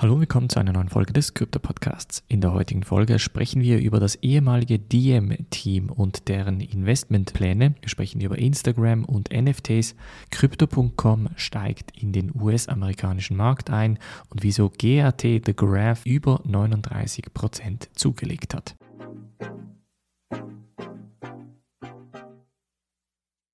Hallo, willkommen zu einer neuen Folge des Krypto Podcasts. In der heutigen Folge sprechen wir über das ehemalige Diem-Team und deren Investmentpläne. Wir sprechen über Instagram und NFTs. Crypto.com steigt in den US-amerikanischen Markt ein und wieso GAT The Graph über 39% zugelegt hat.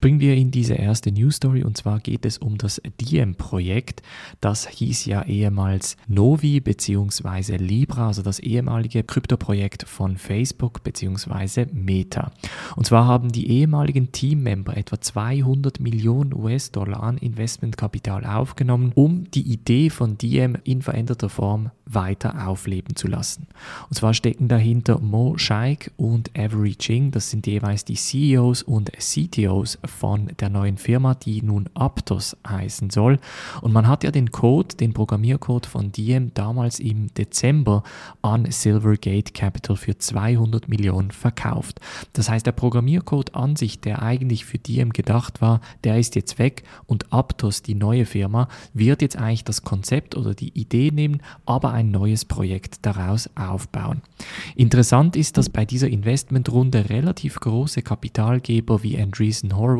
Bringen wir in diese erste News Story und zwar geht es um das Diem-Projekt. Das hieß ja ehemals Novi bzw. Libra, also das ehemalige Kryptoprojekt von Facebook bzw. Meta. Und zwar haben die ehemaligen Teammember etwa 200 Millionen US-Dollar an Investmentkapital aufgenommen, um die Idee von Diem in veränderter Form weiter aufleben zu lassen. Und zwar stecken dahinter Mo Shaikh und Avery Ching, das sind jeweils die CEOs und CTOs von der neuen Firma, die nun Aptos heißen soll. Und man hat ja den Code, den Programmiercode von Diem damals im Dezember an Silvergate Capital für 200 Millionen verkauft. Das heißt, der Programmiercode an sich, der eigentlich für Diem gedacht war, der ist jetzt weg und Aptos, die neue Firma, wird jetzt eigentlich das Konzept oder die Idee nehmen, aber ein neues Projekt daraus aufbauen. Interessant ist, dass bei dieser Investmentrunde relativ große Kapitalgeber wie Andreessen Horowitz,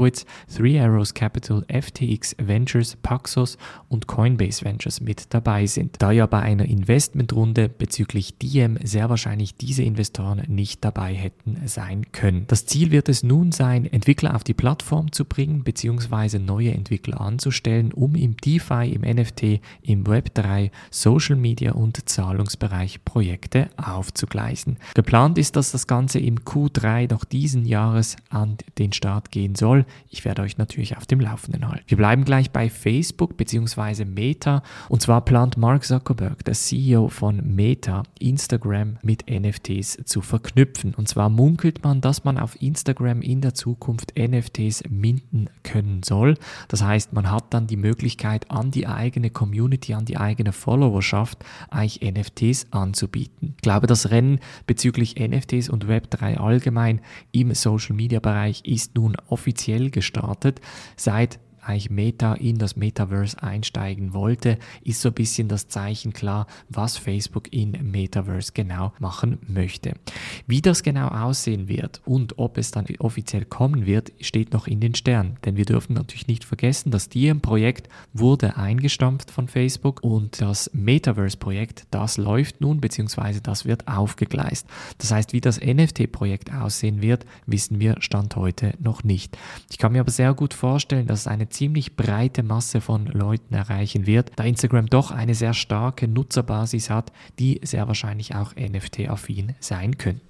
Three Arrows Capital, FTX Ventures, Paxos und Coinbase Ventures mit dabei sind. Da ja bei einer Investmentrunde bezüglich Diem sehr wahrscheinlich diese Investoren nicht dabei hätten sein können. Das Ziel wird es nun sein, Entwickler auf die Plattform zu bringen bzw. neue Entwickler anzustellen, um im DeFi, im NFT, im Web3, Social Media und Zahlungsbereich Projekte aufzugleisen. Geplant ist, dass das Ganze im Q3 noch diesen Jahres an den Start gehen soll. Ich werde euch natürlich auf dem Laufenden halten. Wir bleiben gleich bei Facebook bzw. Meta und zwar plant Mark Zuckerberg, der CEO von Meta, Instagram mit NFTs zu verknüpfen. Und zwar munkelt man, dass man auf Instagram in der Zukunft NFTs minden können soll. Das heißt, man hat dann die Möglichkeit an die eigene Community, an die eigene Followerschaft Bereich NFTs anzubieten. Ich glaube, das Rennen bezüglich NFTs und Web3 allgemein im Social-Media-Bereich ist nun offiziell gestartet. Seit eigentlich Meta in das Metaverse einsteigen wollte, ist so ein bisschen das Zeichen klar, was Facebook in Metaverse genau machen möchte. Wie das genau aussehen wird und ob es dann offiziell kommen wird, steht noch in den Sternen. Denn wir dürfen natürlich nicht vergessen, das Diem-Projekt wurde eingestampft von Facebook und das Metaverse-Projekt, das läuft nun, beziehungsweise das wird aufgegleist. Das heißt, wie das NFT-Projekt aussehen wird, wissen wir Stand heute noch nicht. Ich kann mir aber sehr gut vorstellen, dass es eine ziemlich breite Masse von Leuten erreichen wird, da Instagram doch eine sehr starke Nutzerbasis hat, die sehr wahrscheinlich auch NFT-affin sein könnten.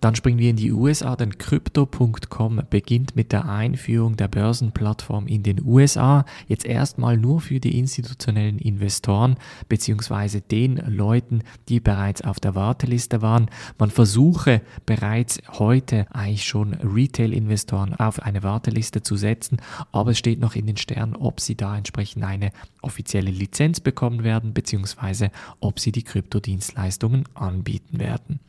Dann springen wir in die USA, denn Crypto.com beginnt mit der Einführung der Börsenplattform in den USA, jetzt erstmal nur für die institutionellen Investoren bzw. den Leuten, die bereits auf der Warteliste waren. Man versuche bereits heute eigentlich schon Retail-Investoren auf eine Warteliste zu setzen, aber es steht noch in den Sternen, ob sie da entsprechend eine offizielle Lizenz bekommen werden, beziehungsweise ob sie die Kryptodienstleistungen anbieten werden.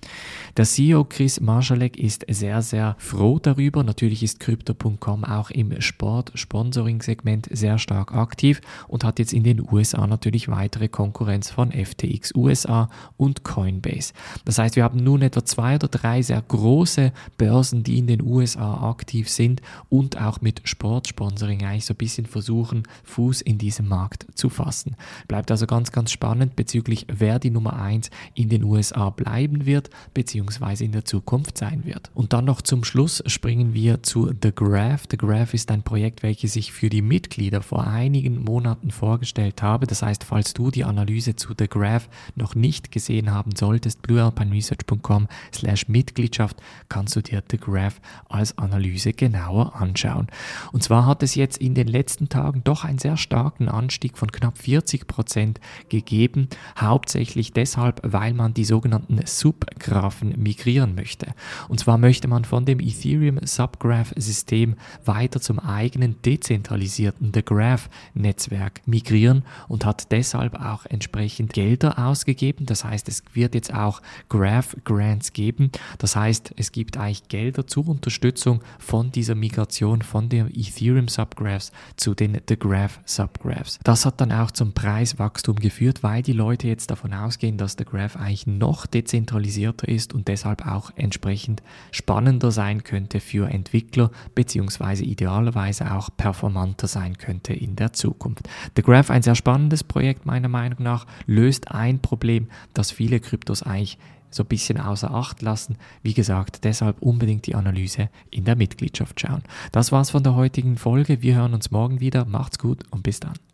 Der CEO Chris Marschalek ist sehr, sehr froh darüber. Natürlich ist Crypto.com auch im Sport-Sponsoring-Segment sehr stark aktiv und hat jetzt in den USA natürlich weitere Konkurrenz von FTX USA und Coinbase. Das heißt, wir haben nun etwa zwei oder drei sehr große Börsen, die in den USA aktiv sind und auch mit Sportsponsoring eigentlich so ein bisschen versuchen, Fuß in diesem Markt zu fassen. Bleibt also ganz, ganz spannend bezüglich, wer die Nummer 1 in den USA bleiben wird, beziehungsweise in der Zukunft sein wird. Und dann noch zum Schluss springen wir zu The Graph. The Graph ist ein Projekt, welches ich für die Mitglieder vor einigen Monaten vorgestellt habe. Das heißt, falls du die Analyse zu The Graph noch nicht gesehen haben solltest, bluealpineresearch.com slash Mitgliedschaft kannst du dir The Graph als Analyse genauer anschauen. Und zwar hat es jetzt in den letzten Tagen doch einen sehr starken Anstieg von knapp 40 Prozent gegeben, hauptsächlich deshalb, weil man die sogenannten Subgraphen migrieren möchte. Und zwar möchte man von dem Ethereum Subgraph System weiter zum eigenen dezentralisierten The Graph Netzwerk migrieren und hat deshalb auch entsprechend Gelder ausgegeben. Das heißt, es wird jetzt auch Graph Grants geben. Das heißt, es gibt eigentlich Gelder zur Unterstützung von dieser Migration von den Ethereum Subgraphs zu den The Graph Subgraphs. Das hat dann auch zum Preiswachstum geführt, weil die Leute jetzt davon ausgehen, dass der Graph eigentlich noch dezentralisierter ist und deshalb auch entsprechend spannender sein könnte für Entwickler beziehungsweise idealerweise auch performanter sein könnte in der Zukunft. Der Graph, ein sehr spannendes Projekt meiner Meinung nach, löst ein Problem, das viele Kryptos eigentlich so ein bisschen außer Acht lassen. Wie gesagt, deshalb unbedingt die Analyse in der Mitgliedschaft schauen. Das war's von der heutigen Folge. Wir hören uns morgen wieder. Macht's gut und bis dann.